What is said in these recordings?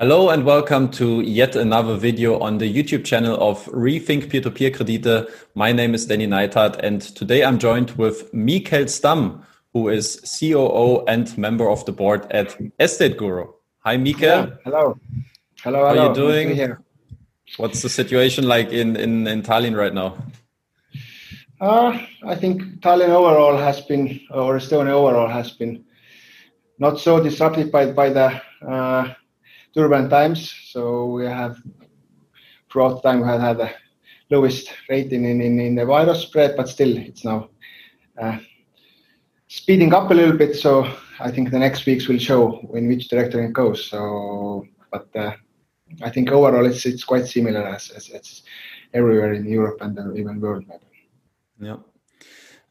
Hello and welcome to yet another video on the YouTube channel of Rethink Peer-to-Peer Kredite. My name is Danny Neithardt and today I'm joined with Mihkel Stamm, who is COO and member of the board at Estate Guru. Hi, Mihkel. Yeah, hello. Hello, How are you doing? Here. What's the situation like in, in, in Tallinn right now? Uh, I think Tallinn overall has been, or Estonia overall has been not so disrupted by, by the uh, turbulent times. So we have throughout time we have had the lowest rating in, in, in the virus spread, but still it's now uh, speeding up a little bit. So I think the next weeks will show in which direction it goes. So, but uh, I think overall it's it's quite similar as, as, everywhere in Europe and even world maybe. Yeah.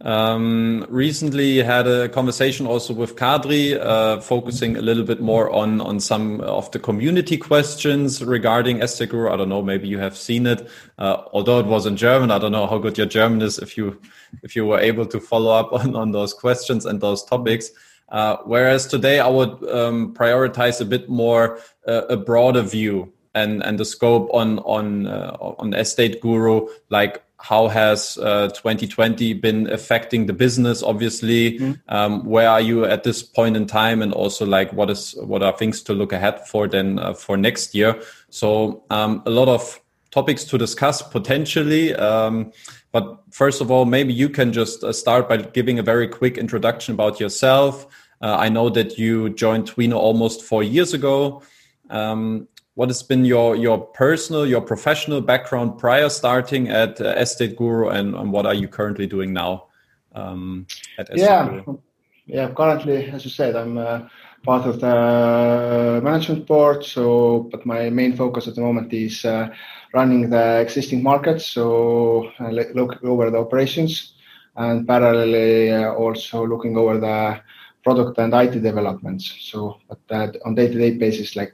Um, recently had a conversation also with Kadri, uh, focusing a little bit more on on some of the community questions regarding Estate Guru. I don't know, maybe you have seen it, uh, although it was in German. I don't know how good your German is if you if you were able to follow up on on those questions and those topics. Uh, whereas today I would um, prioritize a bit more uh, a broader view and and the scope on on uh, on Estate Guru, like how has uh, 2020 been affecting the business obviously? Mm. um, where are you at this point in time? And also like what is what are things to look ahead for then uh, for next year? So um, a lot of topics to discuss potentially um, but first of all maybe you can just uh, start by giving a very quick introduction about yourself. Uh, i know that you joined Twino almost four years ago. Um, what has been your your personal your professional background prior starting at uh, estate guru and, and, what are you currently doing now um, at estate yeah guru? yeah currently as you said i'm uh, part of the management board so but my main focus at the moment is uh, running the existing markets so uh, looking over the operations and parallelly uh, also looking over the product and IT developments. So, but that on day-to-day basis, like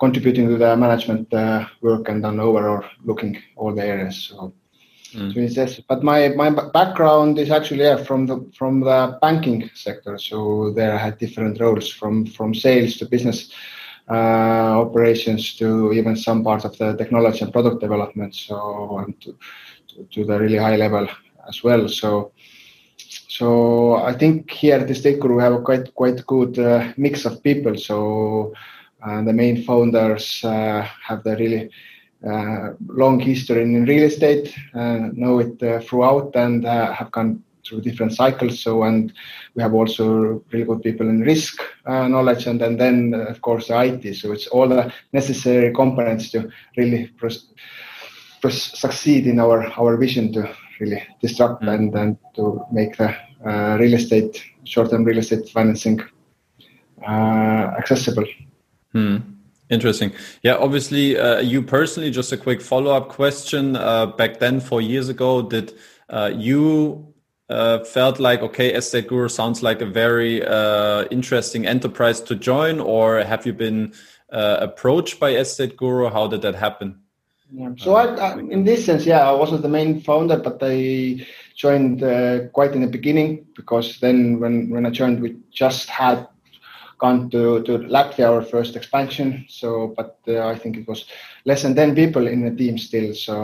contributing to the management uh, work and then overall looking all the areas. So, mm. so it's just, but my my background is actually yeah, from the from the banking sector. So there I had different roles from from sales to business uh, operations to even some parts of the technology and product development. So and to, to, to the really high level as well. So so I think here at the Estate Guru we have a quite quite good uh, mix of people. So uh, the main founders uh, have the really uh, long history in real estate, uh, know it uh, throughout, and have gone through different cycles. So and we have also really good people in risk knowledge, and, and then of course the IT. So it's all the necessary components to really succeed in our our vision to really disrupt mm. and, and to make the uh, real estate, short-term real estate financing uh, accessible. Hmm. Interesting. Yeah, obviously, uh, you personally, just a quick follow-up question. Uh, back then, four years ago, did uh, you uh, felt like okay, Estate Guru sounds like a very interesting enterprise to join, or have you been approached by Estate Guru? How did that happen? Yeah. So I, I, in this sense, yeah, I wasn't the main founder, but I joined uh, quite in the beginning because then when, when I joined, we just had gone to, to Latvia, our first expansion. So, but uh, I think it was less than 10 people in the team still. So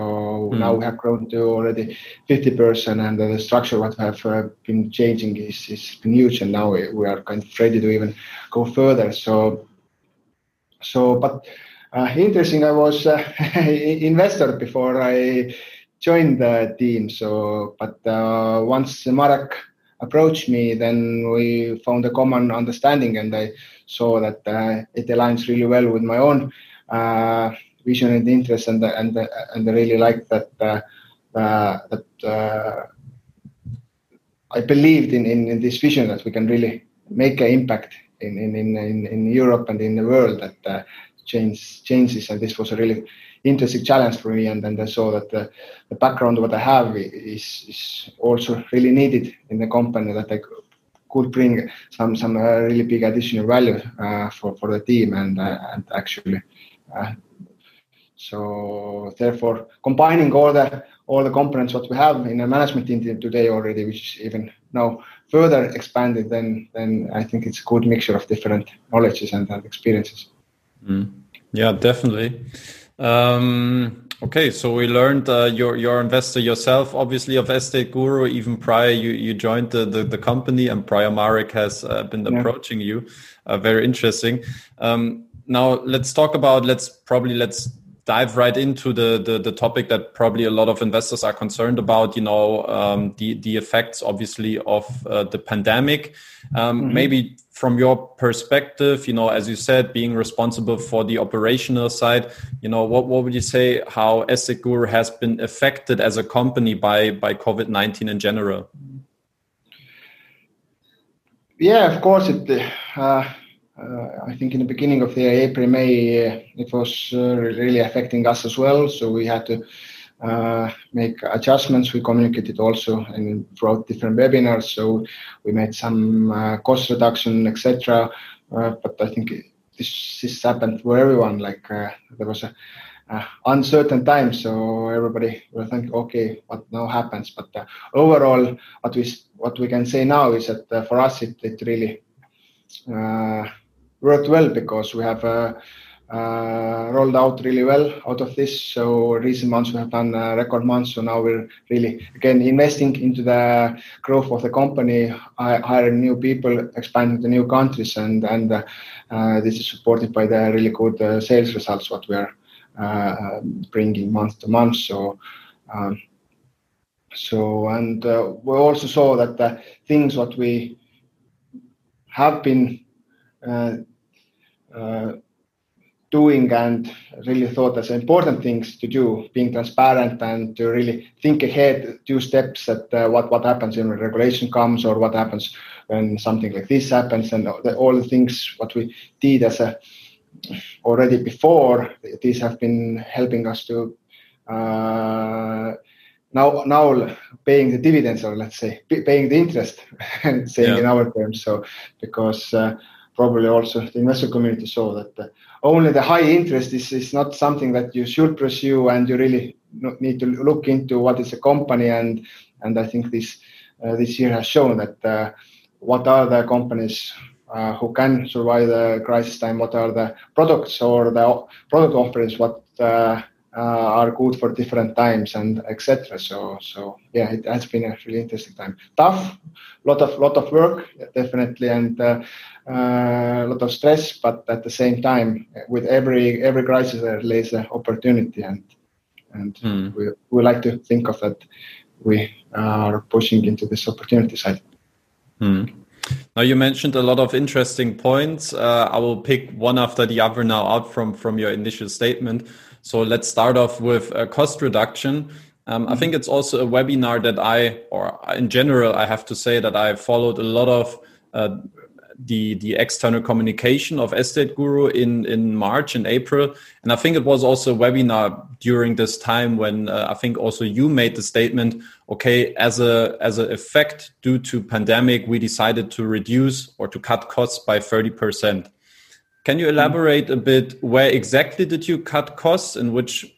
mm. now we have grown to already 50 person and the structure what we have uh, been changing is, is been huge. And now we, we are kind of ready to even go further. So, so, but interesting. I was uh, investor before I joined the team. So, but uh, once Marek approached me, then we found a common understanding, and I saw that uh, it aligns really well with my own uh, vision and interest, and and and I really like that uh, that. I believed in, in, in, this vision that we can really make an impact in, in, in, in Europe and in the world that change changes, and this was a really interesting challenge for me. And then I saw that the, the background what I have is, is also really needed in the company that I could bring some some uh, really big additional value uh, for for the team and uh, and actually. Uh, so therefore, combining all the all the components what we have in the management team today already, which is even now further expanded, then then I think it's a good mixture of different knowledges and, and experiences. Mm. Yeah, definitely. Um, okay, so we learned uh, you're you're investor yourself, obviously of Estate Guru. Even prior, you you joined the the, the company, and prior Marek has uh, been yeah. approaching you. Uh, very interesting. Um, now let's talk about let's probably let's dive right into the, the, the topic that probably a lot of investors are concerned about. You know, um, the the effects obviously of uh, the pandemic. Um, mm-hmm. Maybe from your perspective, you know, as you said, being responsible for the operational side, you know, what what would you say how Estate Guru has been affected as a company by by COVID nineteen in general? Yeah, of course it. Uh, I think in the beginning of the April, May, uh, it was uh, really affecting us as well. So we had to make adjustments. We communicated also and throughout different webinars. So we made some cost reduction, etc. but I think this this happened for everyone. Like there was a uh, uncertain time, so everybody will think, okay, what now happens? But uh, overall, what we what we can say now is that uh, for us, it it really worked well because we have uh, uh, rolled out really well out of this. So recent months we have done record months. So now we're really again investing into the growth of the company, hiring new people, expanding to new countries, and and uh, this is supported by the really good uh, sales results what we are uh, bringing month to month. So. Um, so and we also saw that the things what we have been uh, uh, doing and really thought as important things to do, being transparent and to really think ahead two steps at uh, what, what happens when regulation comes or what happens when something like this happens and the, all the things what we did as a already before, these have been helping us to uh, now now paying the dividends or let's say paying the interest saying yeah. in our terms so because uh, probably also the investor community saw that uh, only the high interest is, is not something that you should pursue and you really need to look into what is a company and and I think this uh, this year has shown that uh, what are the companies uh, who can survive the crisis time, what are the products or the product offerings, what uh, uh, are good for different times and etc. So so yeah, it has been a really interesting time. Tough, lot of lot of work definitely, and a lot of stress, but at the same time, with every every crisis there lays an opportunity, and and mm. we we like to think of that we are pushing into this opportunity side. Mm. Now you mentioned a lot of interesting points. Uh, I will pick one after the other now out from from your initial statement. So let's start off with a cost reduction. Um, I think it's also a webinar that I, or in general, I have to say that I followed a lot of uh, the the external communication of Estate Guru in in March and April, and I think it was also a webinar during this time when uh, I think also you made the statement. Okay, as a as an effect due to pandemic, we decided to reduce or to cut costs by thirty percent. Can you elaborate a bit where exactly did you cut costs in which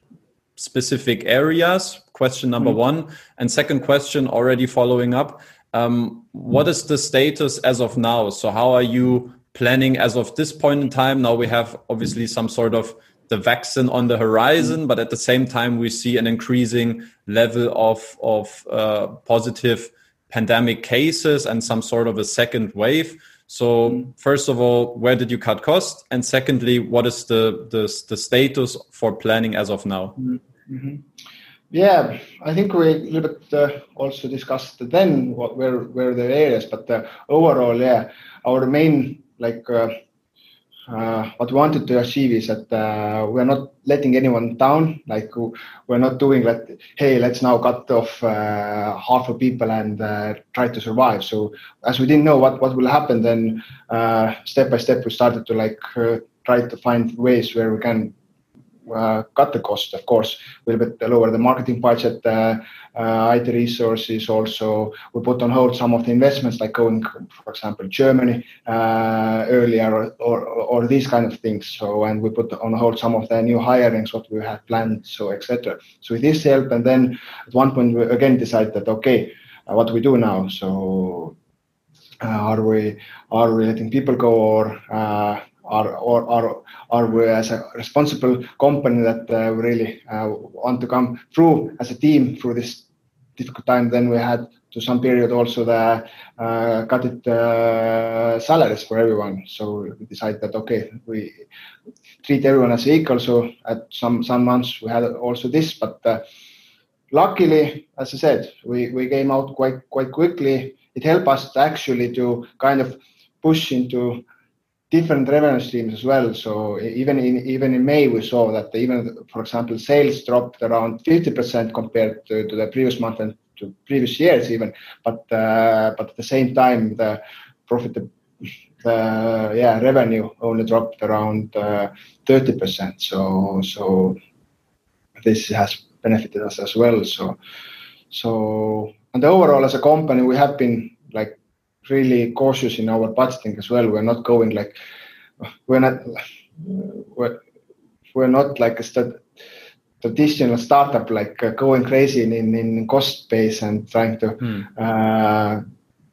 specific areas? Question number mm one. And second question, already following up, um, what is the status as of now? So how are you planning as of this point in time? Now we have obviously some sort of the vaccine on the horizon, but at the same time we see an increasing level of of uh, positive pandemic cases and some sort of a second wave. So first of all, where did you cut costs? And secondly, what is the the, the status for planning as of now? Mm-hmm. Yeah, I think we a little bit uh, also discussed then what where where the areas, but uh, overall, yeah, our main like uh, uh, what we wanted to achieve is that uh, we're not letting anyone down. Like we're not doing that. Hey, let's now cut off uh, half of people and try to survive. So as we didn't know what what will happen, then step by step we started to like try to find ways where we can cut the cost, of course, a little bit lower the marketing budget, uh, uh, IT resources. Also, we put on hold some of the investments, like going, for example, Germany earlier, or, these kind of things. So, and we put on hold some of the new hirings what we had planned, so etc. So with this help, and then at one point we again decided that okay, what do we do now? So uh, are we are we letting people go or or are are we as a responsible company that uh, really uh, want to come through as a team through this difficult time. Then we had to some period also the uh, cut it uh, salaries for everyone. So we decided that okay, we treat everyone as equal. So at some some months we had also this, but uh, luckily, as I said, we we came out quite quite quickly. It helped us actually to kind of push into different revenue streams as well. So even in even in May, we saw that even, for example, sales dropped around 50% compared to, the previous month and to previous years even. But uh, but at the same time, the profit, the yeah revenue only dropped around uh, 30%. So so this has benefited us as well. So so and overall as a company, we have been like really cautious in our budgeting as well. We're not going like we're not we're, we're not like a stat, traditional startup like uh, going crazy in, in, in cost base and trying to mm. uh,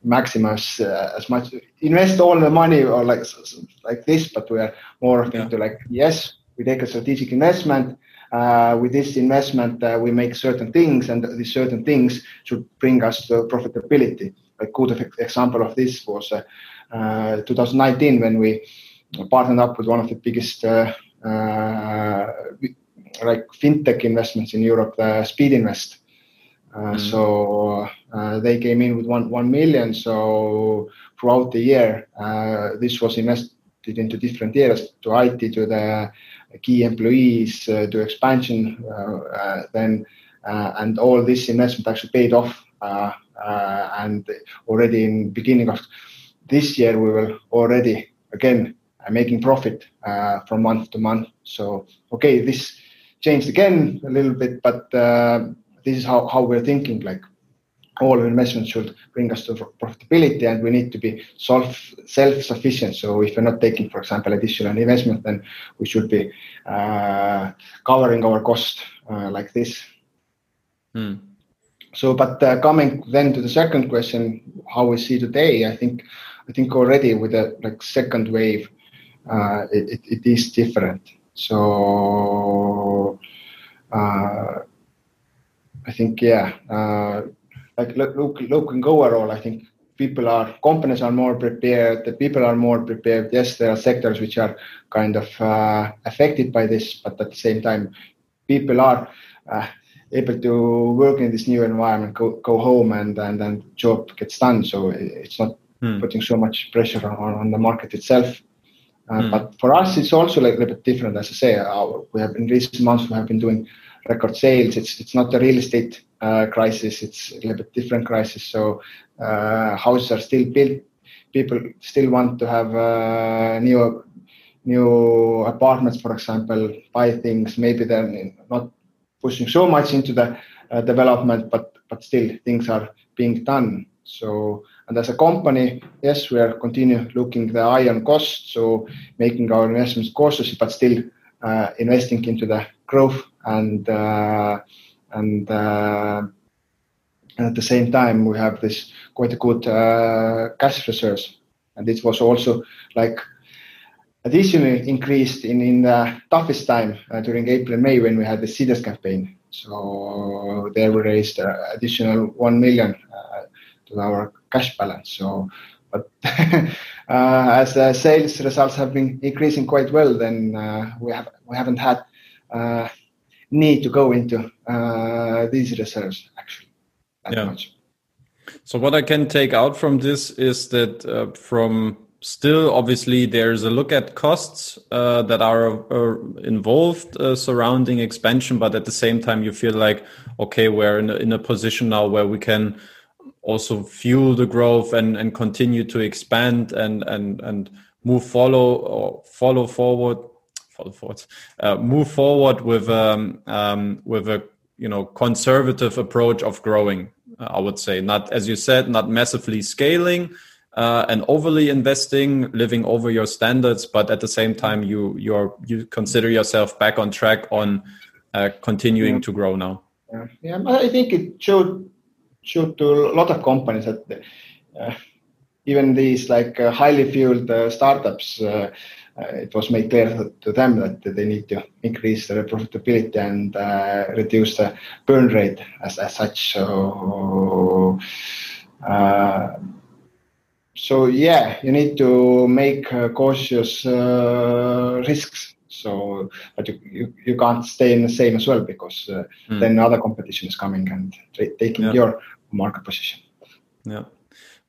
maximize uh, as much invest all the money or like like this but we are more yeah. into like yes we take a strategic investment uh, with this investment uh, we make certain things and these certain things should bring us to profitability a good example of this was uh, uh 2019 when we partnered up with one of the biggest uh, uh, like fintech investments in Europe, Speed Invest. Mm. So they came in with one one million. So throughout the year, this was invested into different areas to IT, to the key employees, uh, to expansion, uh, uh, then and all this investment actually paid off uh, and already in beginning of this year, we will already again uh, making profit uh, from month to month. So, okay, this changed again a little bit, but this is how, how we're thinking, like all investments should bring us to profitability and we need to be self self-sufficient so if we're not taking for example additional investment then we should be uh, covering our cost uh, like this hmm. So, but uh, coming then to the second question, how we see today, I think, I think already with the like second wave, uh, it, it, is different. So, uh, I think yeah, uh, like look, look, looking overall, I think people are companies are more prepared. The people are more prepared. Yes, there are sectors which are kind of uh, affected by this, but at the same time, people are able to work in this new environment, go, go home and, and then job gets done. So it's not hmm. putting so much pressure on, on the market itself. Uh, hmm. But for us, it's also like a little bit different. As I say, our, we have in recent months we have been doing record sales. It's it's not a real estate uh, crisis. It's a little bit different crisis. So uh, houses are still built. People still want to have uh, new new apartments, for example, buy things. Maybe they're not pushing so much into the uh, development, but but still things are being done. So and as a company, yes, we are continue looking the eye on cost, so making our investments cautious, but still uh, investing into the growth and uh, and uh, at the same time we have this quite a good uh, cash reserves, and it was also like additionally increased in, in the toughest time uh, during April and May when we had the Seedrs campaign. So there we raised uh, additional 1 million uh, to our cash balance. So, but uh, as the sales results have been increasing quite well, then uh, we have we haven't had uh, need to go into these reserves actually that yeah. much. So what I can take out from this is that from still obviously there's a look at costs uh, that are uh, involved uh, surrounding expansion but at the same time you feel like okay we're in a, in a position now where we can also fuel the growth and and continue to expand and and and move follow or follow forward follow forward uh, move forward with um, um with a you know conservative approach of growing i would say. Not as you said not massively scaling uh, and overly investing, living over your standards, but at the same time, you you're you consider yourself back on track on uh, continuing yeah. to grow now. Yeah. yeah, I think it showed showed to a lot of companies that uh, even these like uh, highly fueled uh, startups uh, it was made clear to them that they need to increase their profitability and reduce the burn rate as, as such. So, so yeah, you need to make cautious risks so, but you, you, you can't stay in the same as well because uh, mm. then other competition is coming and taking yeah. your market position. Yeah.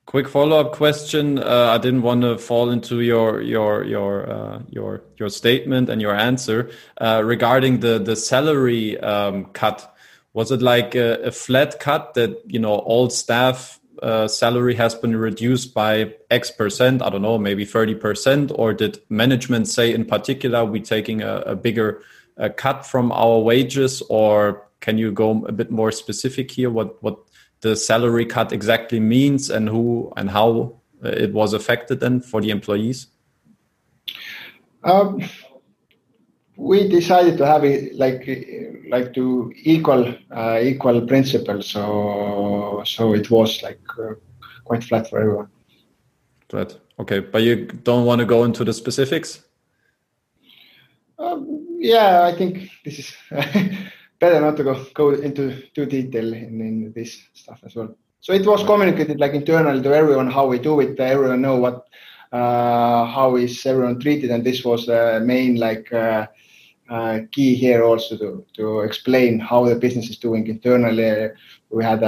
Quick follow-up question. Uh, I didn't want to fall into your your your uh, your your statement and your answer uh, regarding the the salary um, cut. Was it like a, a, flat cut that you know all staff uh, salary has been reduced by X percent, I don't know, maybe 30%? Or did management say in particular, we're taking a, a bigger cut from our wages? Or can you go a bit more specific here, what, what the salary cut exactly means and who and how it was affected then for the employees? Um, we decided to have it like like to equal uh, equal principle. So so it was like uh, quite flat for everyone. Flat. Okay but you don't want to go into the specifics? Um, yeah i think this is better not to go go into too detail in, in this stuff as well. So it was communicated like internally to everyone how we do it everyone know what uh, how is everyone treated and this was the main like uh, uh, key here also to, to explain how the business is doing internally. We had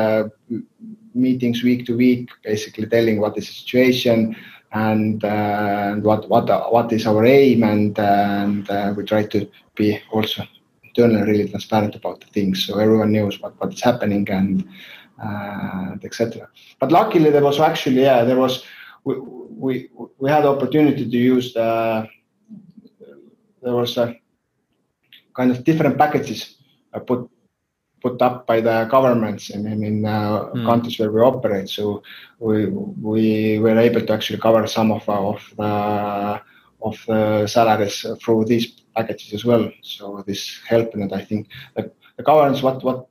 meetings week to week, basically telling what is the situation and, uh, and what what what is our aim, and and uh, we try to be also internally really transparent about the things, so everyone knows what what is happening and uh, etc. But luckily, there was actually yeah, there was we we we had opportunity to use the there was a kind of different packages put put up by the governments in, in, in uh, mm. countries where we operate. So we we were able to actually cover some of of the of the salaries through these packages as well. So this helped, and I think the, the governments what what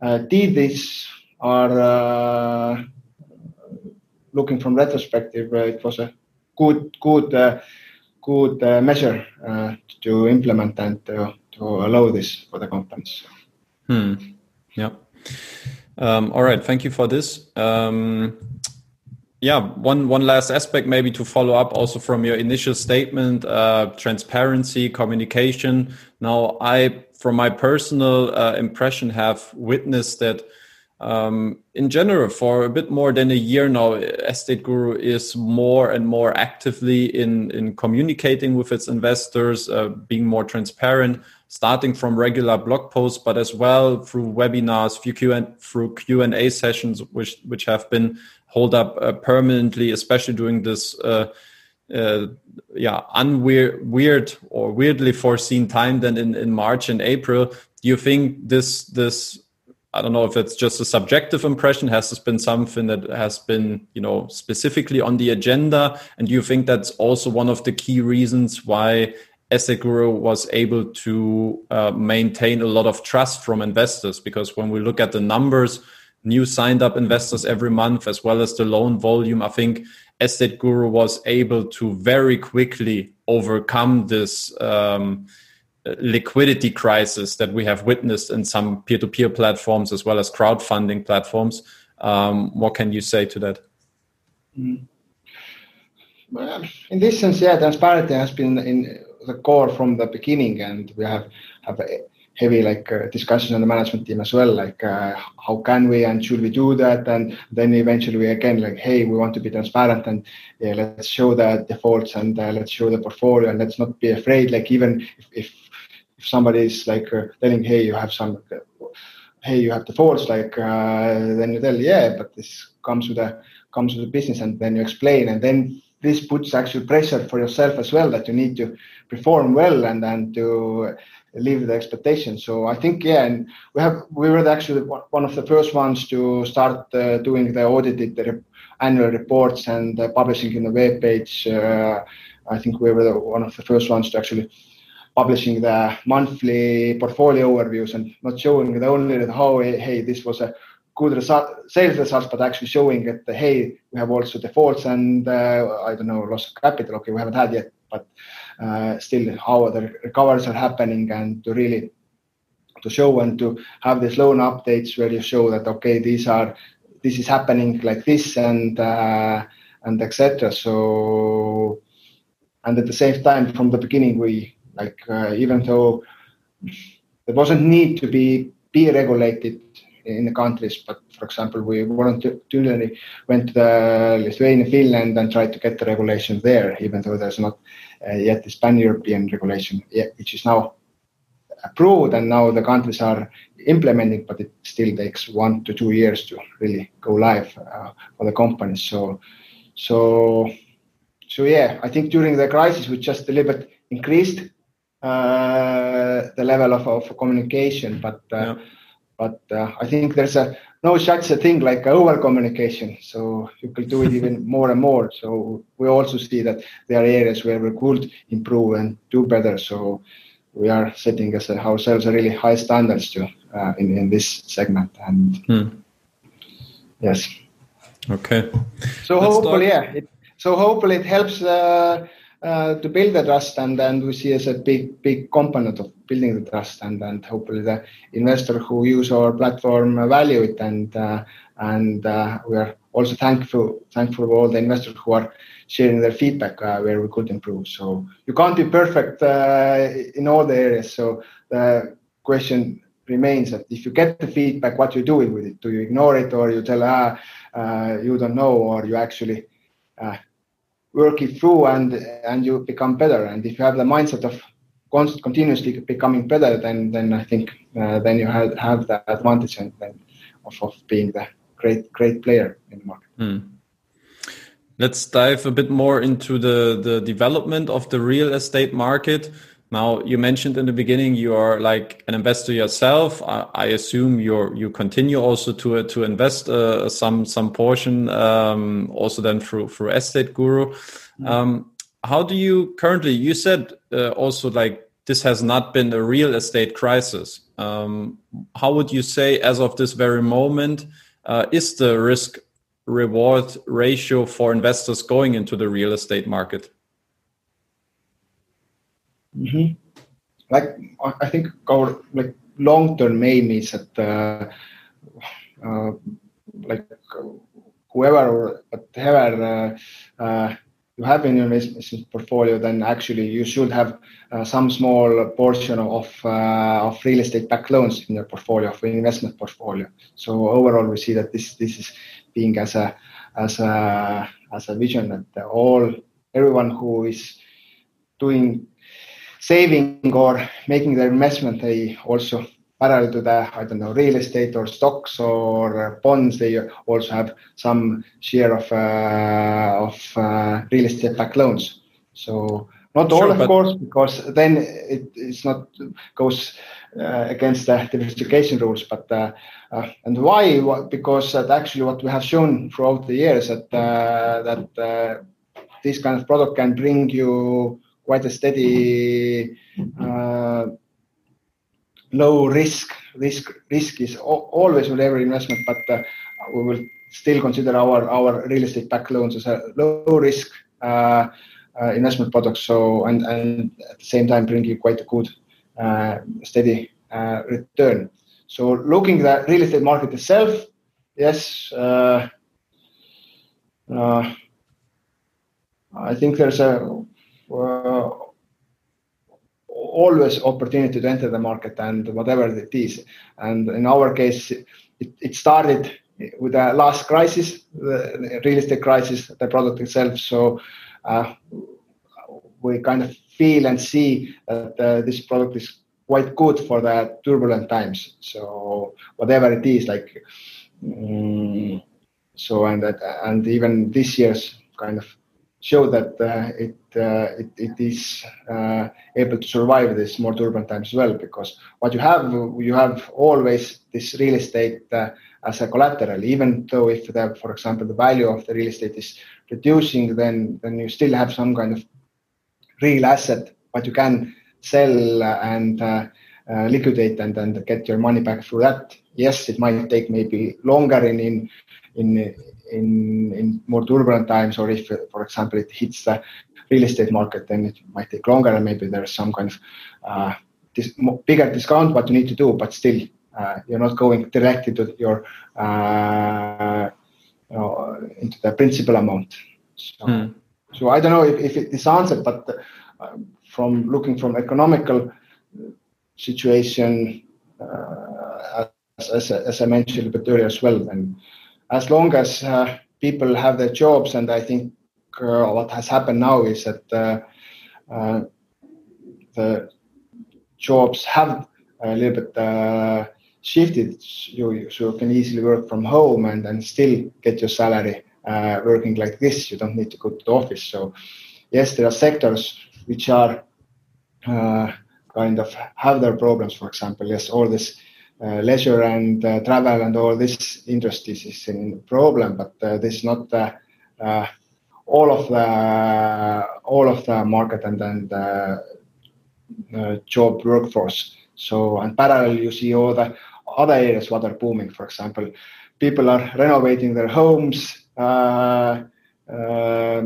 uh, did this are uh, looking from retrospective. Uh, it was a good good uh, good uh, measure to implement and to allow this for the companies. Hmm. Yeah. Um, all right. Thank you for this. Um, yeah, one one last aspect maybe to follow up also from your initial statement: uh, transparency, communication. Now, I, from my personal uh, impression, have witnessed that um, in general, for a bit more than a year now, Estate Guru is more and more actively in in communicating with its investors, uh, being more transparent starting from regular blog posts, but as well through webinars, through Q and A sessions, which which have been held up uh, permanently, especially during this. Uh, uh, yeah, unweird, weird or weirdly foreseen time than in, in March and April. Do you think this this I don't know if it's just a subjective impression. Has this been something that has been, you know, specifically on the agenda? And do you think that's also one of the key reasons why Estate Guru was able to uh, maintain a lot of trust from investors because when we look at the numbers, new signed up investors every month, as well as the loan volume, I think Estate Guru was able to very quickly overcome this um, liquidity crisis that we have witnessed in some peer to peer platforms as well as crowdfunding platforms. Um, what can you say to that? Mm. Well, in this sense, yeah, transparency has been in the core from the beginning, and we have have a heavy like uh, discussion on the management team as well, like uh, how can we and should we do that, and then eventually we again like, hey, we want to be transparent and yeah, let's show the defaults and uh, let's show the portfolio and let's not be afraid. Like even if if, if somebody is like uh, telling, hey, you have some. Hey, you have defaults. Like uh, then you tell, yeah, but this comes with a comes with the business, and then you explain, and then this puts actual pressure for yourself as well that you need to perform well and and to live the expectations. So I think yeah, and we have we were actually one of the first ones to start uh, doing the audited the annual reports and uh, publishing in the web page. Uh, I think we were the, one of the first ones to actually publishing the monthly portfolio overviews and not showing the only how hey this was a good result, sales results, but actually showing that hey, we have also defaults and uh, I don't know loss of capital. Okay, we haven't had yet, but still how the recoveries are happening and to really to show and to have these loan updates where you show that okay these are this is happening like this and uh, and etc so and at the same time from the beginning we like uh, even though there wasn't need to be be regulated in the countries but for example we voluntarily went to the lithuania finland and tried to get the regulation there even though there's not uh, yet this pan-european regulation yet, which is now approved and now the countries are implementing, but it still takes one to two years to really go live uh, for the companies. So, so, so yeah, I think during the crisis we just a little bit increased uh, the level of, of communication, but uh, yeah. But uh, I think there's a no such a thing like over communication. So you could do it even more and more. So we also see that there are areas where we could improve and do better. So we are setting as ourselves a really high standards to uh, in in this segment and hmm. yes okay so Let's hopefully talk. yeah it, so hopefully it helps uh, uh, to build the trust and then we see as a big big component of building the trust and and hopefully the investor who use our platform value it and uh, and uh, we are also thankful thankful for all the investors who are sharing their feedback uh, where we could improve. So you can't be perfect uh, in all the areas. So the question remains that if you get the feedback, what you're doing with it? Do you ignore it, or you tell ah you don't know, or you actually work it through and and you become better? And if you have the mindset of continuously becoming better, then then I think uh, then you have, have the advantage and then of, of being the great great player in the market. Mm. Let's dive a bit more into the, the development of the real estate market. Now, you mentioned in the beginning you are like an investor yourself. I, I assume you you continue also to to invest uh, some some portion um, also then through through Estate Guru. Mm-hmm. Um, how do you currently? You said uh, also like this has not been a real estate crisis. Um, how would you say, as of this very moment, uh, is the risk reward ratio for investors going into the real estate market? Mm-hmm. Like I think our like long term aim is that uh, uh, like whoever or whatever uh, uh, you have in your investment portfolio, then actually you should have uh, some small portion of uh, of real estate backed loans in your portfolio, of investment portfolio. So overall, we see that this this is being as a as a as a vision that all everyone who is doing saving or making their investment they also parallel to the i don't know real estate or stocks or bonds they also have some share of uh, of uh, real estate back loans so not all, of course, because then it, it's not goes uh, against the diversification rules. But uh, uh, and why? What, Because that actually what we have shown throughout the years that uh, that uh, this kind of product can bring you quite a steady uh, low risk. Risk risk is always with every investment, but we will still consider our our real estate back loans as a low risk uh, investment product. So and and at the same time bring you quite a good uh, steady uh, return. So looking at the real estate market itself, yes, I think there's a always opportunity to enter the market and whatever it is. And in our case, it, it started with the last crisis, the real estate crisis, the product itself. So uh, we kind of feel and see that uh, this product is quite good for the turbulent times. So whatever it is, like um, so, and that, and even this year's kind of show that uh, it, uh, it, it is uh, able to survive this more turbulent times as well. Because what you have, you have always this real estate as a collateral, even though if the, for example, the value of the real estate is reducing, then then you still have some kind of real asset, but you can sell and uh, uh, liquidate and, and get your money back through that. Yes, it might take maybe longer in in in in, in more turbulent times, or if, for example, it hits the real estate market, then it might take longer and maybe there's some kind of uh, this bigger discount what you need to do, but still uh, you're not going directly to your uh, you know, into the principal amount. So, hmm. so I don't know if, if it is answered, but uh, from looking from economical situation, uh, as, as, as, I mentioned a bit earlier as well, and as long as uh, people have their jobs, and I think uh, what has happened now is that uh, the jobs have a little bit shifted you, so you can easily work from home and, and still get your salary uh, working like this. You don't need to go to the office. So yes, there are sectors which are uh, kind of have their problems. For example, yes, all this uh, leisure and uh, travel and all this industries is a problem, but uh, this is not uh, all of the all of the market and then the job workforce. So, and parallel, you see all the other areas what are booming. For example, people are renovating their homes, uh, uh,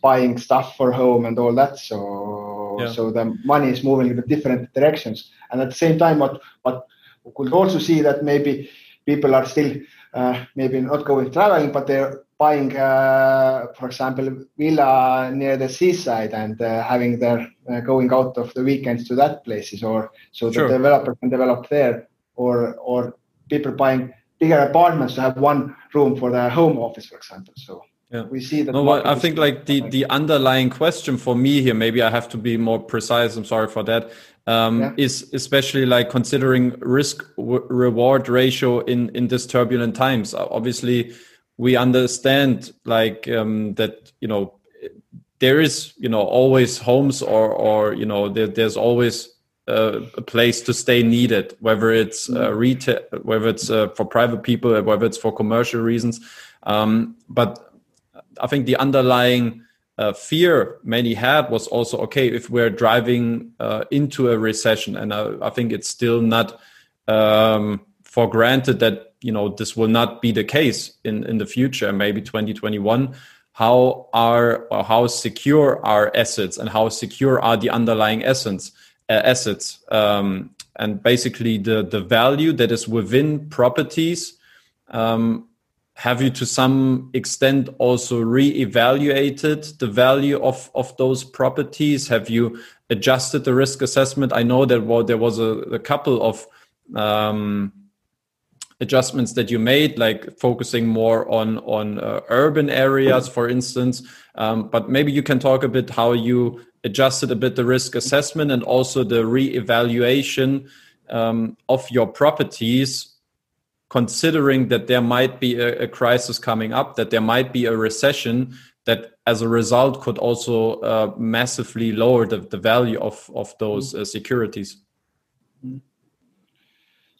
buying stuff for home and all that. So yeah. so the money is moving in different directions. And at the same time, what what we could also see that maybe people are still uh, maybe not going traveling, but they're buying, uh, for example, villa near the seaside and uh, having their uh, going out of the weekends to that places, or so sure. the developer can develop there or or people buying bigger apartments to have one room for their home office, for example. So yeah. we see that. No, I think like the the underlying question for me here, maybe I have to be more precise. I'm sorry for that. Um, yeah. Is especially like considering risk reward ratio in in this turbulent times. Obviously, we understand like um, that you know there is you know always homes or or you know there, there's always uh, a place to stay needed, whether it's uh, mm-hmm. retail, whether it's uh, for private people, whether it's for commercial reasons. Um, but I think the underlying uh, fear many had was also okay if we're driving uh, into a recession, and I, I think it's still not um, for granted that you know this will not be the case in in the future, maybe 2021 how are how secure are assets and how secure are the underlying assets uh, assets? Um, and basically the the value that is within properties um, have you to some extent also re-evaluated the value of of those properties? Have you adjusted the risk assessment? I know that well, there was a, a couple of um, adjustments that you made like focusing more on on uh, urban areas for instance. Um, but maybe you can talk a bit how you adjusted a bit the risk assessment and also the re-evaluation um, of your properties considering that there might be a, a, crisis coming up that there might be a recession that as a result could also uh, massively lower the, the value of, of those uh, securities.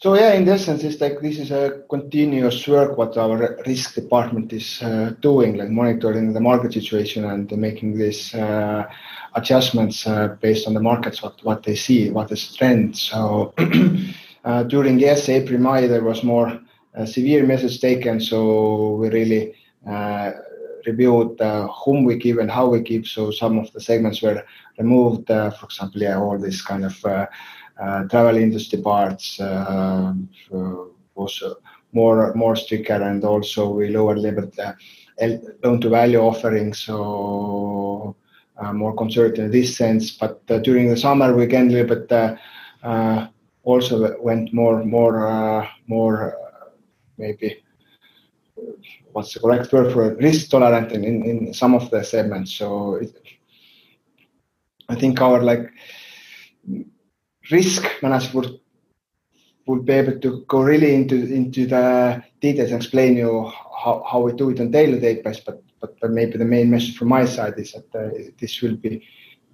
So yeah, in this sense, it's like this is a continuous work what our risk department is uh, doing, like monitoring the market situation and making these uh, adjustments uh, based on the markets, what, what they see, what is trend. So uh, during yes, April, May, there was more uh, severe measures taken. So we really uh, reviewed whom we give and how we give. So some of the segments were removed. for example, yeah, all this kind of uh, travel industry parts uh, was more more stricter, and also we lowered bit loan to value offering, so uh, more conservative in this sense. But during the summer, we again a little bit also went more more more maybe what's the correct word for it? risk tolerant in, in, in some of the segments. So it, I think our like risk management would be able to go really into into the details and explain you how, how we do it on daily basis. But, but but maybe the main message from my side is that uh, this will be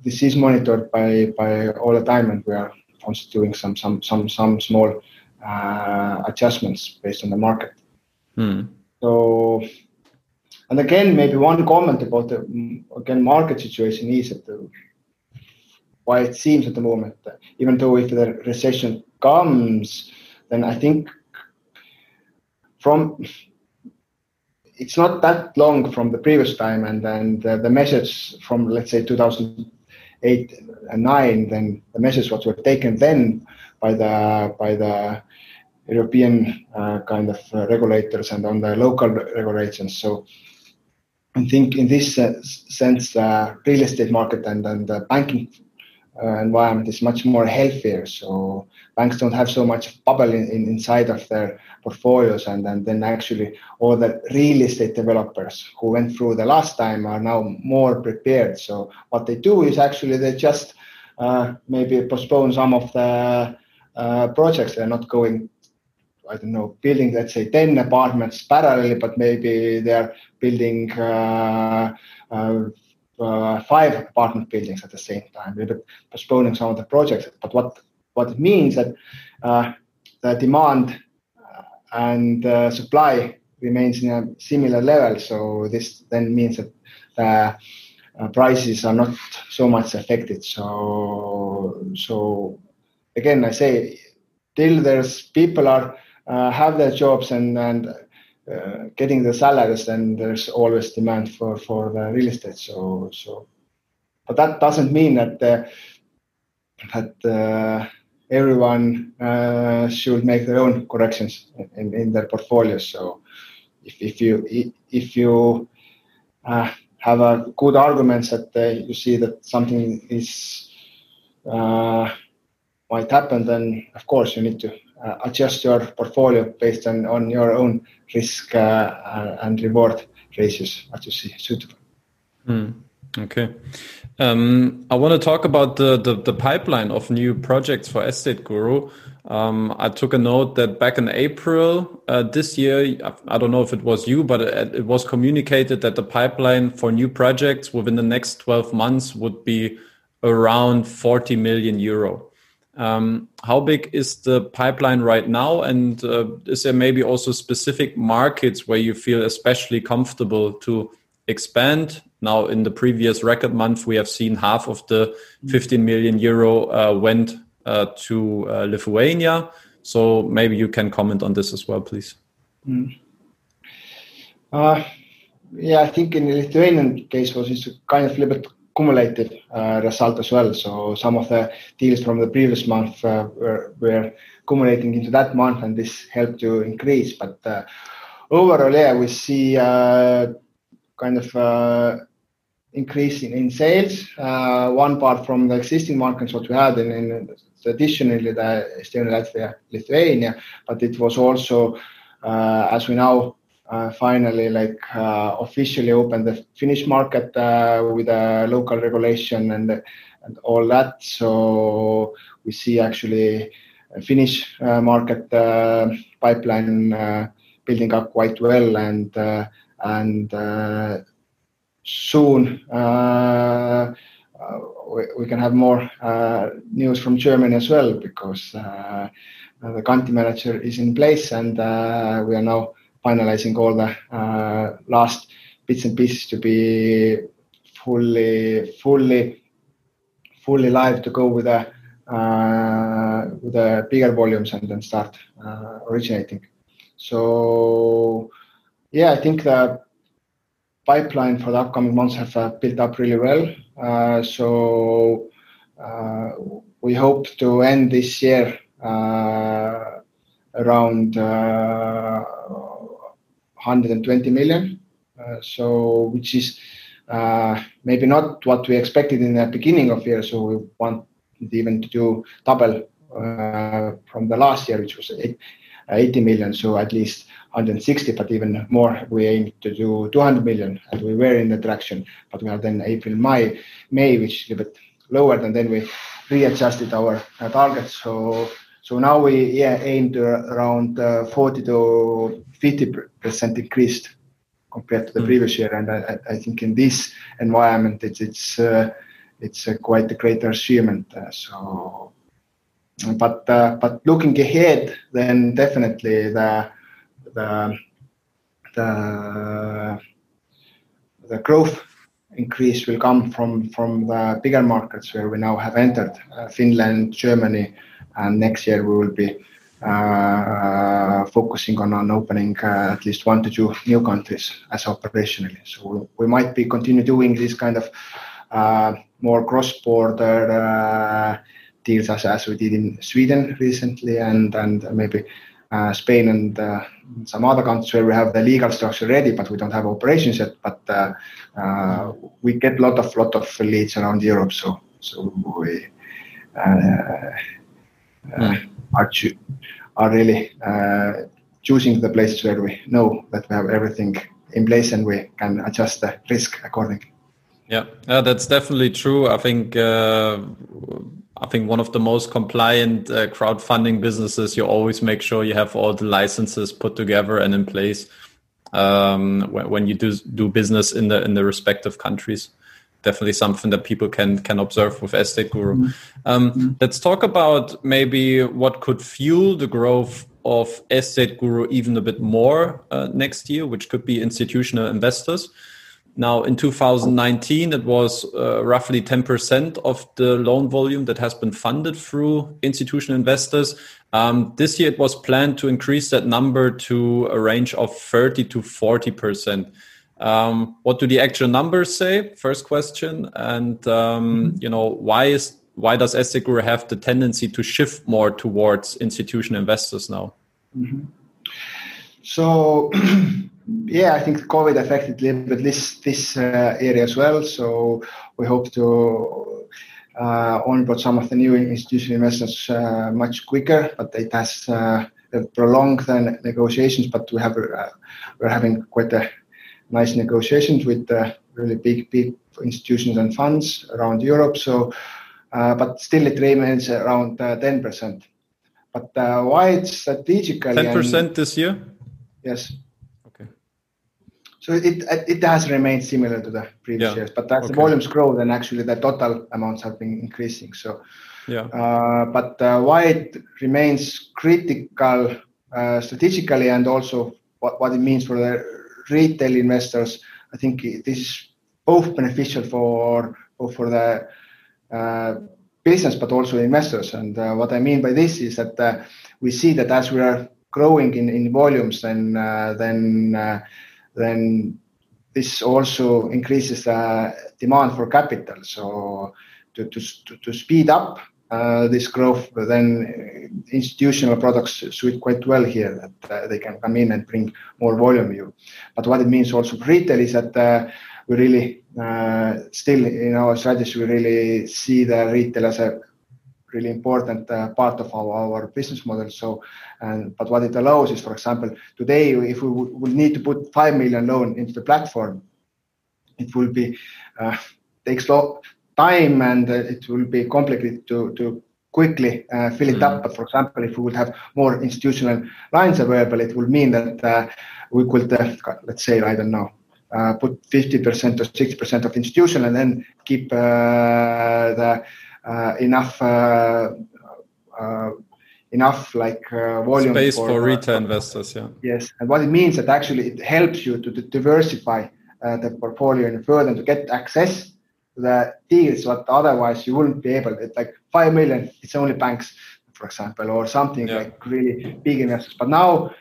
this is monitored by by all the time, and we are also doing some some some some small uh, adjustments based on the market. Hmm. So. And again, maybe one comment about the again market situation is that the, why it seems at the moment, that even though if the recession comes, then I think from it's not that long from the previous time, and then the, the measures from let's say 2008 and nine, then the measures what were taken then by the by the European uh, kind of uh, regulators and on the local regulations. So I think in this sense, the real estate market and, and the banking uh, environment is much more healthier. So banks don't have so much bubble in, in, inside of their portfolios, and, and then actually all the real estate developers who went through the last time are now more prepared. So what they do is actually they just uh, maybe postpone some of the uh, projects. They're not going I don't know, building, let's say, 10 apartments parallelly, but maybe they're building uh, uh, uh, five apartment buildings at the same time, maybe postponing some of the projects. But what, what it means that uh, the demand uh, and uh, supply remains in a similar level. So this then means that the prices are not so much affected. So, so again, I say, till there's people are uh, have their jobs and and uh, getting the salaries, then there's always demand for for the real estate. So so, but that doesn't mean that uh, that everyone uh, should make their own corrections in, in their portfolios. So if, if you if you uh, have a good arguments that uh, you see that something is might happen, then of course you need to uh, adjust your portfolio based on, on your own risk uh, and reward ratios what you see suitable. Mm, okay. Um, I want to talk about the, the, the, pipeline of new projects for EstateGuru. Um, I took a note that back in April uh, this year, I don't know if it was you, but it, it, was communicated that the pipeline for new projects within the next 12 months would be around 40 million euro. Um, how big is the pipeline right now? And uh, is there maybe also specific markets where you feel especially comfortable to expand? Now, in the previous record month, we have seen half of the 15 million euro uh, went uh, to uh, Lithuania. So maybe you can comment on this as well, please. Mm. yeah, I think in the Lithuanian case was it's kind of a little bit cumulative uh, result as well. So some of the deals from the previous month uh, were, were accumulating into that month, and this helped to increase. But uh, overall, yeah, we see kind of increase in, in sales. Uh, one part from the existing markets, what we had in, in traditionally the Estonia, Latvia, Lithuania, but it was also, uh, as we now finally like uh, officially open the Finnish market uh, with a local regulation and and all that. So we see actually Finnish uh, market uh, pipeline uh, building up quite well and and soon we, we, can have more news from Germany as well because the country manager is in place and we are now finalizing all the uh, last bits and pieces to be fully fully fully live to go with the uh, with the bigger volumes and then start uh, originating. So yeah, I think the pipeline for the upcoming months have built up really well. So we hope to end this year around 120 million. Uh, so which is uh, maybe not what we expected in the beginning of year. So we want even to do double uh, from the last year, which was 80 million. So at least 160, but even more. We aim to do 200 million, and we were in the direction. But we are then April, May, May, which is a bit lower, and then we readjusted our targets. So so now we aim to around 40 to 50% increased compared to the mm. previous year. And I, I, think in this environment, it's it's uh, it's uh, quite a great achievement. Uh, so, but uh, but looking ahead, then definitely the the the the growth increase will come from from the bigger markets where we now have entered uh, Finland, Germany, and next year we will be focusing on, opening uh, at least one to two new countries as operationally. So we might be continue doing this kind of uh, more cross-border uh, deals as, as we did in Sweden recently and, and maybe uh, Spain and uh, some other countries where we have the legal structure ready, but we don't have operations yet. But uh, we get a lot of lot of leads around Europe, so so we mm. are are really choosing the places where we know that we have everything in place and we can adjust the risk accordingly. Yeah, yeah, that's definitely true. I think uh, I think one of the most compliant uh, crowdfunding businesses. You always make sure you have all the licenses put together and in place um, when, when, you do do business in the in the respective countries. Definitely something that people can can observe with EstateGuru. Mm-hmm. Um, mm-hmm. Let's talk about maybe what could fuel the growth of EstateGuru even a bit more uh, next year, which could be institutional investors. Now, in 2019, it was uh, roughly 10% of the loan volume that has been funded through institutional investors. Um, this year, it was planned to increase that number to a range of 30 to 40%. Um, what do the actual numbers say? First question, and um, you know why is why does Estate have the tendency to shift more towards institutional investors now? Mm -hmm. So yeah, I think COVID affected a little bit this this uh, area as well. So we hope to uh, onboard some of the new institutional investors uh, much quicker, but it has uh, prolonged the negotiations. But we have uh, we're having quite a nice negotiations with uh, really big big institutions and funds around Europe. So, uh, but still it remains around ten percent. But why it's strategically ten percent this year? Yes. Okay. So it it has remained similar to the previous yeah. years, but as okay. the volumes grow, then actually the total amounts have been increasing. So, yeah. Uh, but uh, why it remains critical uh, strategically and also what, what it means for the retail investors, I think this is both beneficial for for the uh, business, but also investors. And uh, what I mean by this is that uh, we see that as we are growing in, in volumes, then then then this also increases the demand for capital. So to, to, to speed up uh, this growth, then institutional products suit quite well here that uh, they can come in and bring more volume. You, but what it means also for retail is that uh, we really uh, still in our strategy we really see the retail as a really important uh, part of our, our business model. So, and but what it allows is, for example, today if we would need to put five million loan into the platform, it will be uh, takes time and uh, it will be complicated to to quickly uh, fill it mm. up. But for example, if we would have more institutional lines available, it will mean that uh, we could, uh, let's say, I don't know, uh, put 50% or 60% of institutional and then keep uh, the uh, enough uh, uh, enough like volume space for, for retail investors. Yeah. Yes, and what it means that actually it helps you to, to diversify the portfolio and further to get access the deals what otherwise you wouldn't be able. It's like five million. It's only banks, for example, or something yeah. like really big investors. But now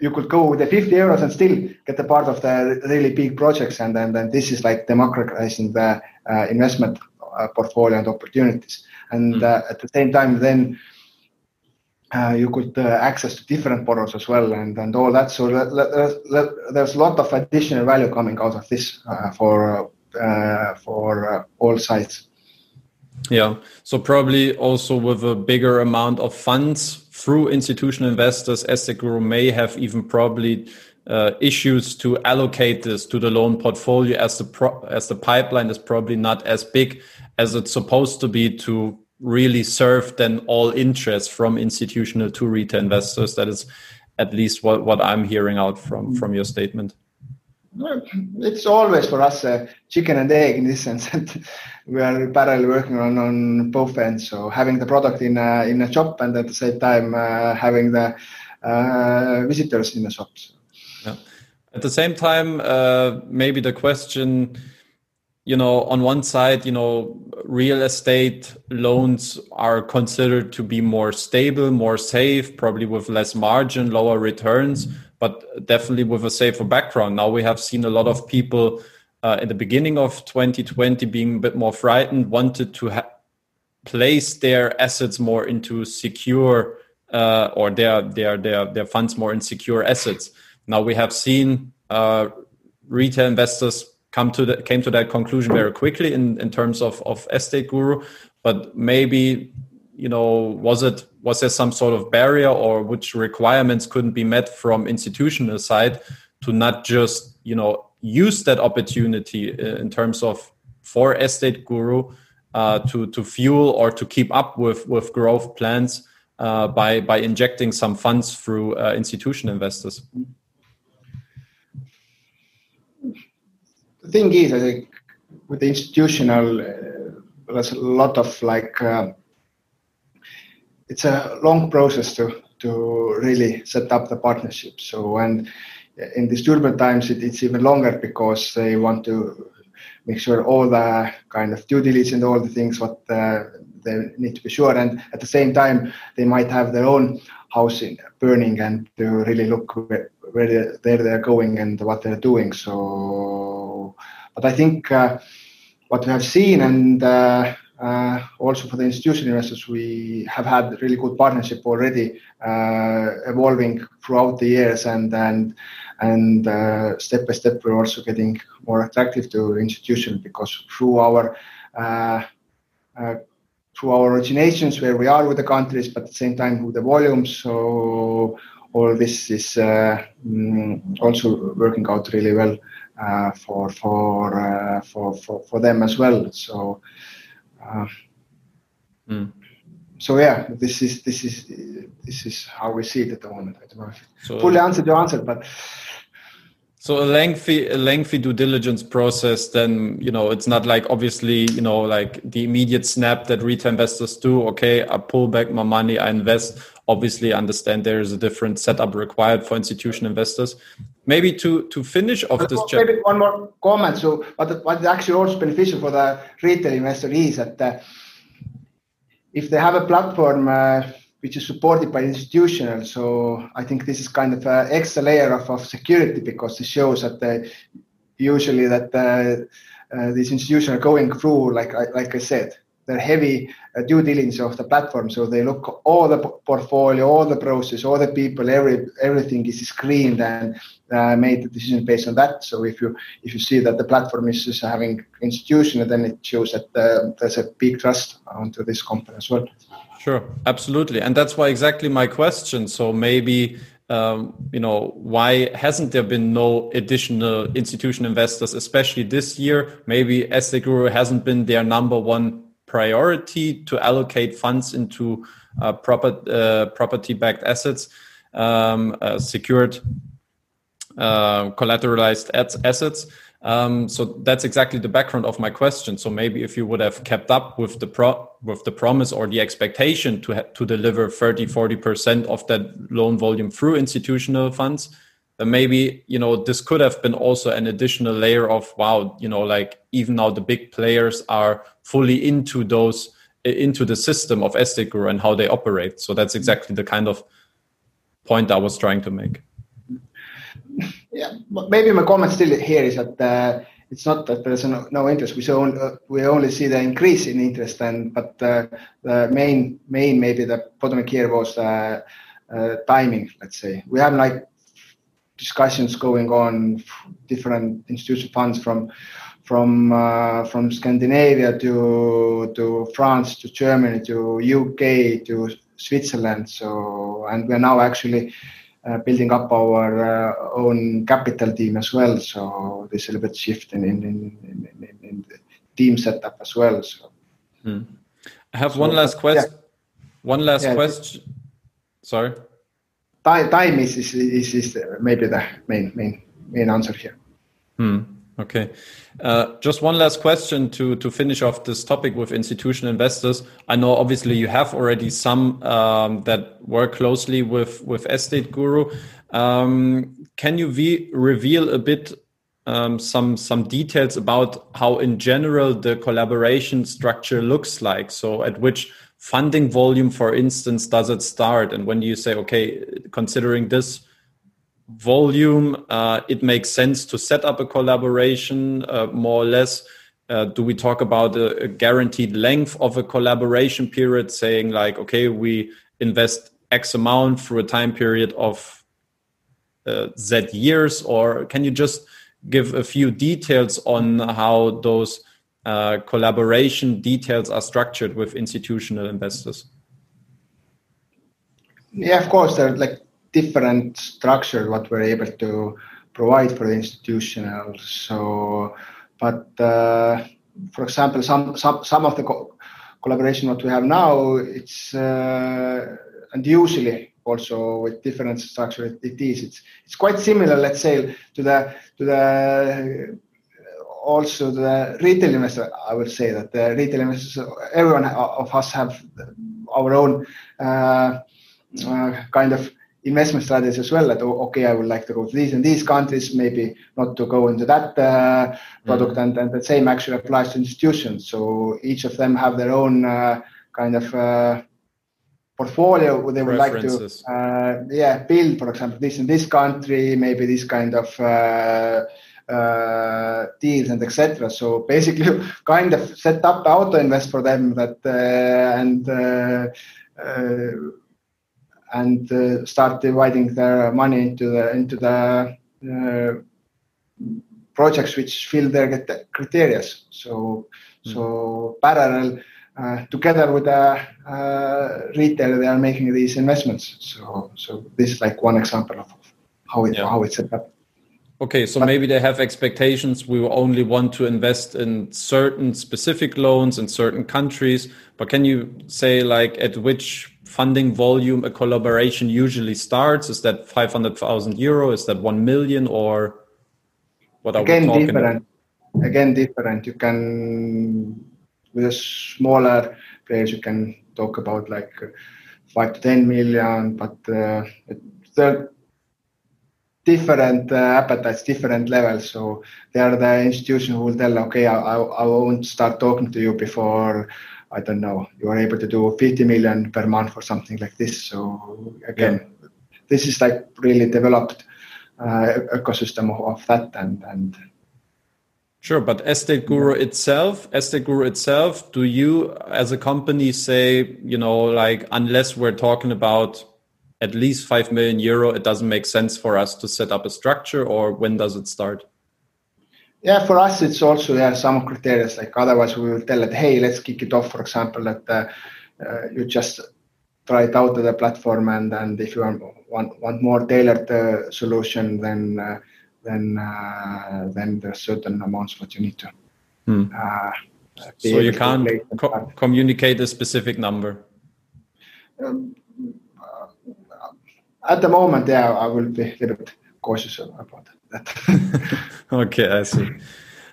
you could go with the 50 euros and still get a part of the really big projects and then, then this is like democratizing the uh, investment uh, portfolio and opportunities. And mm. at the same time, then uh, you could uh, access to different borrowers as well and, and all that. So there's, there's a lot of additional value coming out of this uh, for uh, for all sides. Yeah. So probably also with a bigger amount of funds through institutional investors, EstateGuru may have even probably uh, issues to allocate this to the loan portfolio as the pro- as the pipeline is probably not as big as it's supposed to be to really serve then all interest from institutional to retail investors. That is at least what, what I'm hearing out from from your statement. It's always for us a chicken and egg in this sense that we are parallel working on, on both ends. So having the product in a, in a shop and at the same time uh, having the uh, visitors in the shops. Yeah. At the same time, uh, maybe the question you know, on one side, you know, real estate loans are considered to be more stable, more safe, probably with less margin, lower returns, but definitely with a safer background. Now we have seen a lot of people uh, in the beginning of 2020 being a bit more frightened, wanted to ha- place their assets more into secure uh, or their, their their their funds more in secure assets. Now we have seen uh, retail investors come to the, came to that conclusion very quickly in, in terms of, of EstateGuru but maybe you know was it was there some sort of barrier or which requirements couldn't be met from institutional side to not just you know use that opportunity uh, in terms of for EstateGuru uh, to to fuel or to keep up with with growth plans uh, by by injecting some funds through uh, institutional investors? The thing is, I think with the institutional, uh, there's a lot of like, uh, it's a long process to to really set up the partnership. So and in these turbulent times, it, it's even longer because they want to make sure all the kind of due diligence and all the things what uh, they need to be sure. And at the same time, they might have their own house in, burning and to really look where, where they're going and what they're doing. So, but I think uh, what we have seen and uh, also for the institutional investors, we have had really good partnership already, uh, evolving throughout the years, and uh, step by step we're also getting more attractive to institution because through our uh, through our originations where we are with the countries, but at the same time with the volumes. So all this is uh, mm, also working out really well uh, for for, uh, for for for them as well. So. Mm. So yeah, this is this is this is how we see it at the moment. I don't know if so, fully answered your answer, but so a lengthy, a lengthy due diligence process. Then you know it's not like obviously you know like the immediate snap that retail investors do. Okay, I pull back my money, I invest. Obviously, understand there is a different setup required for institutional investors. Maybe to to finish off this. Maybe one more comment. So what what is actually also beneficial for the retail investor is that uh, if they have a platform. Uh, which is supported by institutional. So I think this is kind of an extra layer of, of security because it shows that they, usually that uh, uh, these institutions are going through, like like I said, they're heavy uh, due diligence of the platform. So they look all the portfolio, all the process, all the people, every everything is screened and uh, made the decision based on that. So if you if you see that the platform is just having institution, then it shows that uh, there's a big trust onto this company as well. Sure, absolutely, and that's why exactly my question. So maybe um, you know why hasn't there been no additional institution investors, especially this year? Maybe EstateGuru hasn't been their number one priority to allocate funds into uh, proper, uh, property-backed assets, um, uh, secured, uh, collateralized assets. Um, so that's exactly the background of my question. So maybe if you would have kept up with the pro with the promise or the expectation to to deliver 30, 40 percent of that loan volume through institutional funds, maybe you know this could have been also an additional layer of wow, you know, like even now the big players are fully into those into the system of EstateGuru and how they operate. So that's exactly the kind of point I was trying to make yeah, maybe my comment still here is that uh, it's not that there's no, no interest. We so uh, we only see the increase in interest, and but uh, the main main maybe the bottleneck here was uh, uh, timing. Let's say we have like discussions going on, different institutional funds from from uh, from Scandinavia to to France to Germany to UK to Switzerland. So and we're now actually uh, building up our uh, own capital team as well. So there's a little bit shift in in, in, in, in the team setup as well. So hmm. I have so, one last question. Yeah. One last yeah. question. Sorry. Time, is, is, is, is maybe the main main main answer here. Hmm. Okay. Uh, just one last question to to finish off this topic with institutional investors. I know obviously you have already some um, that work closely with with EstateGuru. Um, can you reveal a bit um, some some details about how, in general, the collaboration structure looks like. So, at which funding volume, for instance, does it start? And when you say, okay, considering this volume, uh, it makes sense to set up a collaboration uh, more or less. Uh, do we talk about a, a, guaranteed length of a collaboration period, saying like, okay, we invest X amount through a time period of uh, Z years, or can you just give a few details on how those uh, collaboration details are structured with institutional investors? Yeah, of course, there are like different structures what we're able to provide for the institutional. So, but uh, for example, some some some of the co collaboration what we have now, it's uh, and usually also with different structure it is. It's it's quite similar, let's say, to the to the also the retail investor. I would say that the retail investors, everyone of us have our own uh, uh, kind of investment strategies as well. That okay, I would like to go to these and these countries, maybe not to go into that uh, product, mm-hmm. and, and the same actually applies to institutions. So each of them have their own uh, kind of uh, portfolio they would like to uh, yeah build for example this in this country maybe this kind of uh, uh, deals and etc so basically kind of set up the auto invest for them that uh, and uh, uh, and start dividing their money into the into the projects which fill their criteria so mm. so parallel uh, together with a uh, retailer, they are making these investments. So, so this is like one example of how it yeah. how it's set up. Okay, so but, maybe they have expectations. We will only want to invest in certain specific loans in certain countries. But can you say like at which funding volume a collaboration usually starts? Is that five hundred thousand euro? Is that one million or what are Again, we talking different. About? Again, different. You can with a smaller players, you can talk about like five to 10 million, but uh, the different uh, appetites, different levels. So they are the institution who will tell, okay, I, I, I won't start talking to you before, I don't know, you are able to do 50 million per month or something like this. So again, yeah. this is like really developed uh, ecosystem of, of that and, and Sure, but EstateGuru itself, EstateGuru itself, do you as a company say, you know, like unless we're talking about at least 5 million euro, it doesn't make sense for us to set up a structure or when does it start? Yeah, for us, it's also yeah, some criteria. Like otherwise, we will tell that, hey, let's kick it off. For example, that uh, uh, you just try it out to the platform, and and if you want want more tailored uh, solution, then uh, then uh, then there's certain amounts what you need to. Hmm. Uh, so you can't co communicate a specific number. Um, at the moment, yeah, I will be a little bit cautious about that. okay, I see.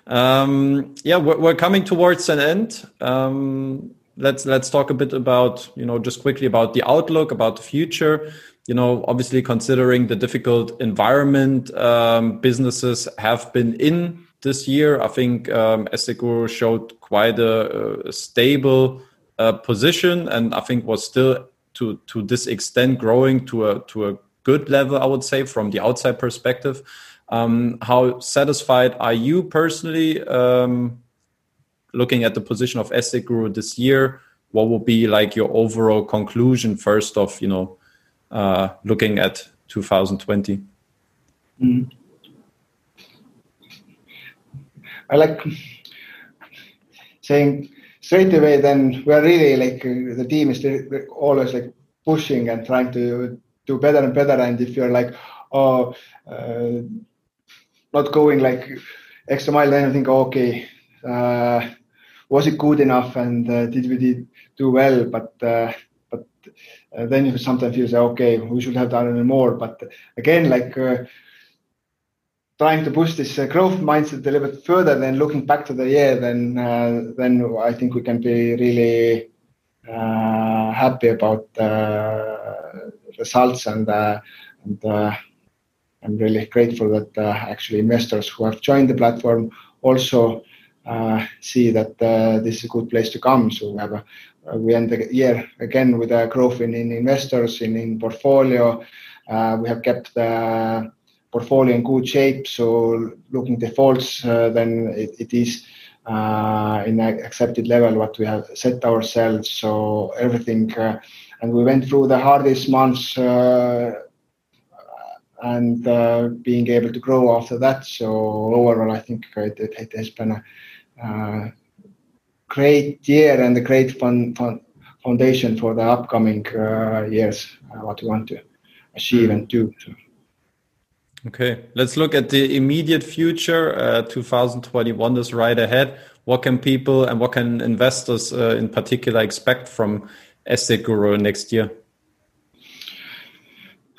Um, yeah, we're, we're, coming towards an end. Um, let's let's talk a bit about you know just quickly about the outlook, about the future you know, obviously considering the difficult environment um, businesses have been in this year, I think um, showed quite a, a stable uh, position, and I think was still to to this extent growing to a to a good level. I would say from the outside perspective. Um, how satisfied are you personally um, looking at the position of EstateGuru this year? What will be like your overall conclusion first of you know uh, looking at 2020? Mm. I like saying straight away. Then we're really like the team is always like pushing and trying to do better and better. And if you're like, oh, uh, not going like extra mile, then I think, okay, uh, was it good enough and uh, did we did do well? But uh, uh, then you sometimes feel say, okay, we should have done more. But again, like uh, trying to push this uh, growth mindset a little bit further, then looking back to the year, then uh, then I think we can be really uh, happy about the results and uh, and uh, I'm really grateful that actually investors who have joined the platform also see that this is a good place to come. So we have a we end the year again with a growth in investors, in portfolio. We have kept the portfolio in good shape, so looking defaults, uh, then it is uh, in an accepted level what we have set ourselves. So everything... Uh, and we went through the hardest months, and being able to grow after that. So overall, I think it has been a great year and a great foundation for the upcoming years, what we want to achieve hmm. and do. Okay, let's look at the immediate future. Uh, 2021 is right ahead. What can people and what can investors, uh, in particular, expect from EstateGuru next year?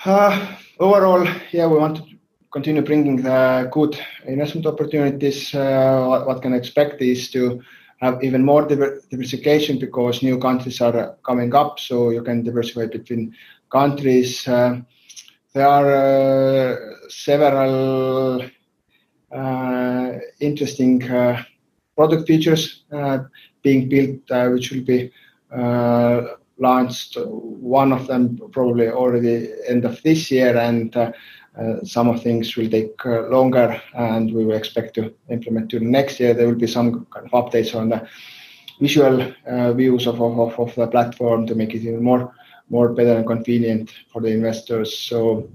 Uh, overall, yeah, we want to continue bringing the good investment opportunities. What can expect is to have even more diversification because new countries are coming up, so you can diversify between countries. There are uh, several uh, interesting uh, product features being built, which will be launched. One of them probably already end of this year, and some of things will take longer, and we will expect to implement during next year. There will be some kind of updates on the visual views of the platform to make it even more better and convenient for the investors. So...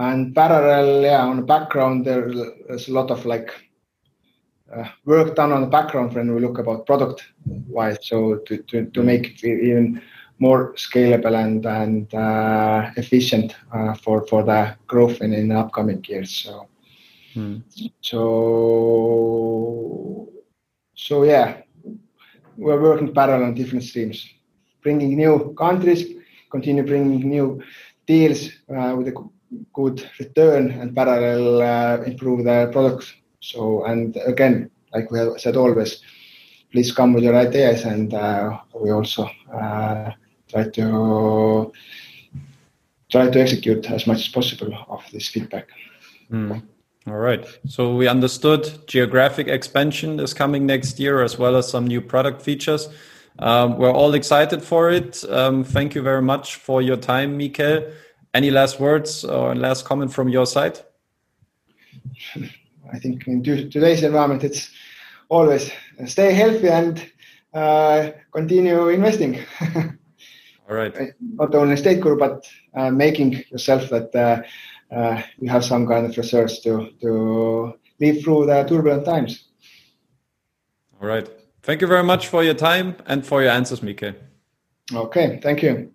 And parallel, yeah, on the background, there's a lot of, like, uh, work done on the background when we look about product-wise, so to to, to make it even more scalable and and uh, efficient uh, for for the growth in the upcoming years. So- Mm. So yeah, we're working parallel on different streams, bringing new countries, continue bringing new deals uh, with a good return and parallel uh, improve the products. So, and again, like we have said always, please come with your ideas, and uh, we also try to execute as much as possible of this feedback. Hmm. All right. So we understood geographic expansion is coming next year, as well as some new product features. Um, we're all excited for it. Um, thank you very much for your time, Mihkel. Any last words or last comment from your side? I think in today's environment, it's always uh, stay healthy and uh, continue investing. All right. Not only EstateGuru, but uh, making yourself that you have some kind of resource to live through the turbulent times. All right. Thank you very much for your time and for your answers, Mihkel. Okay. Thank you.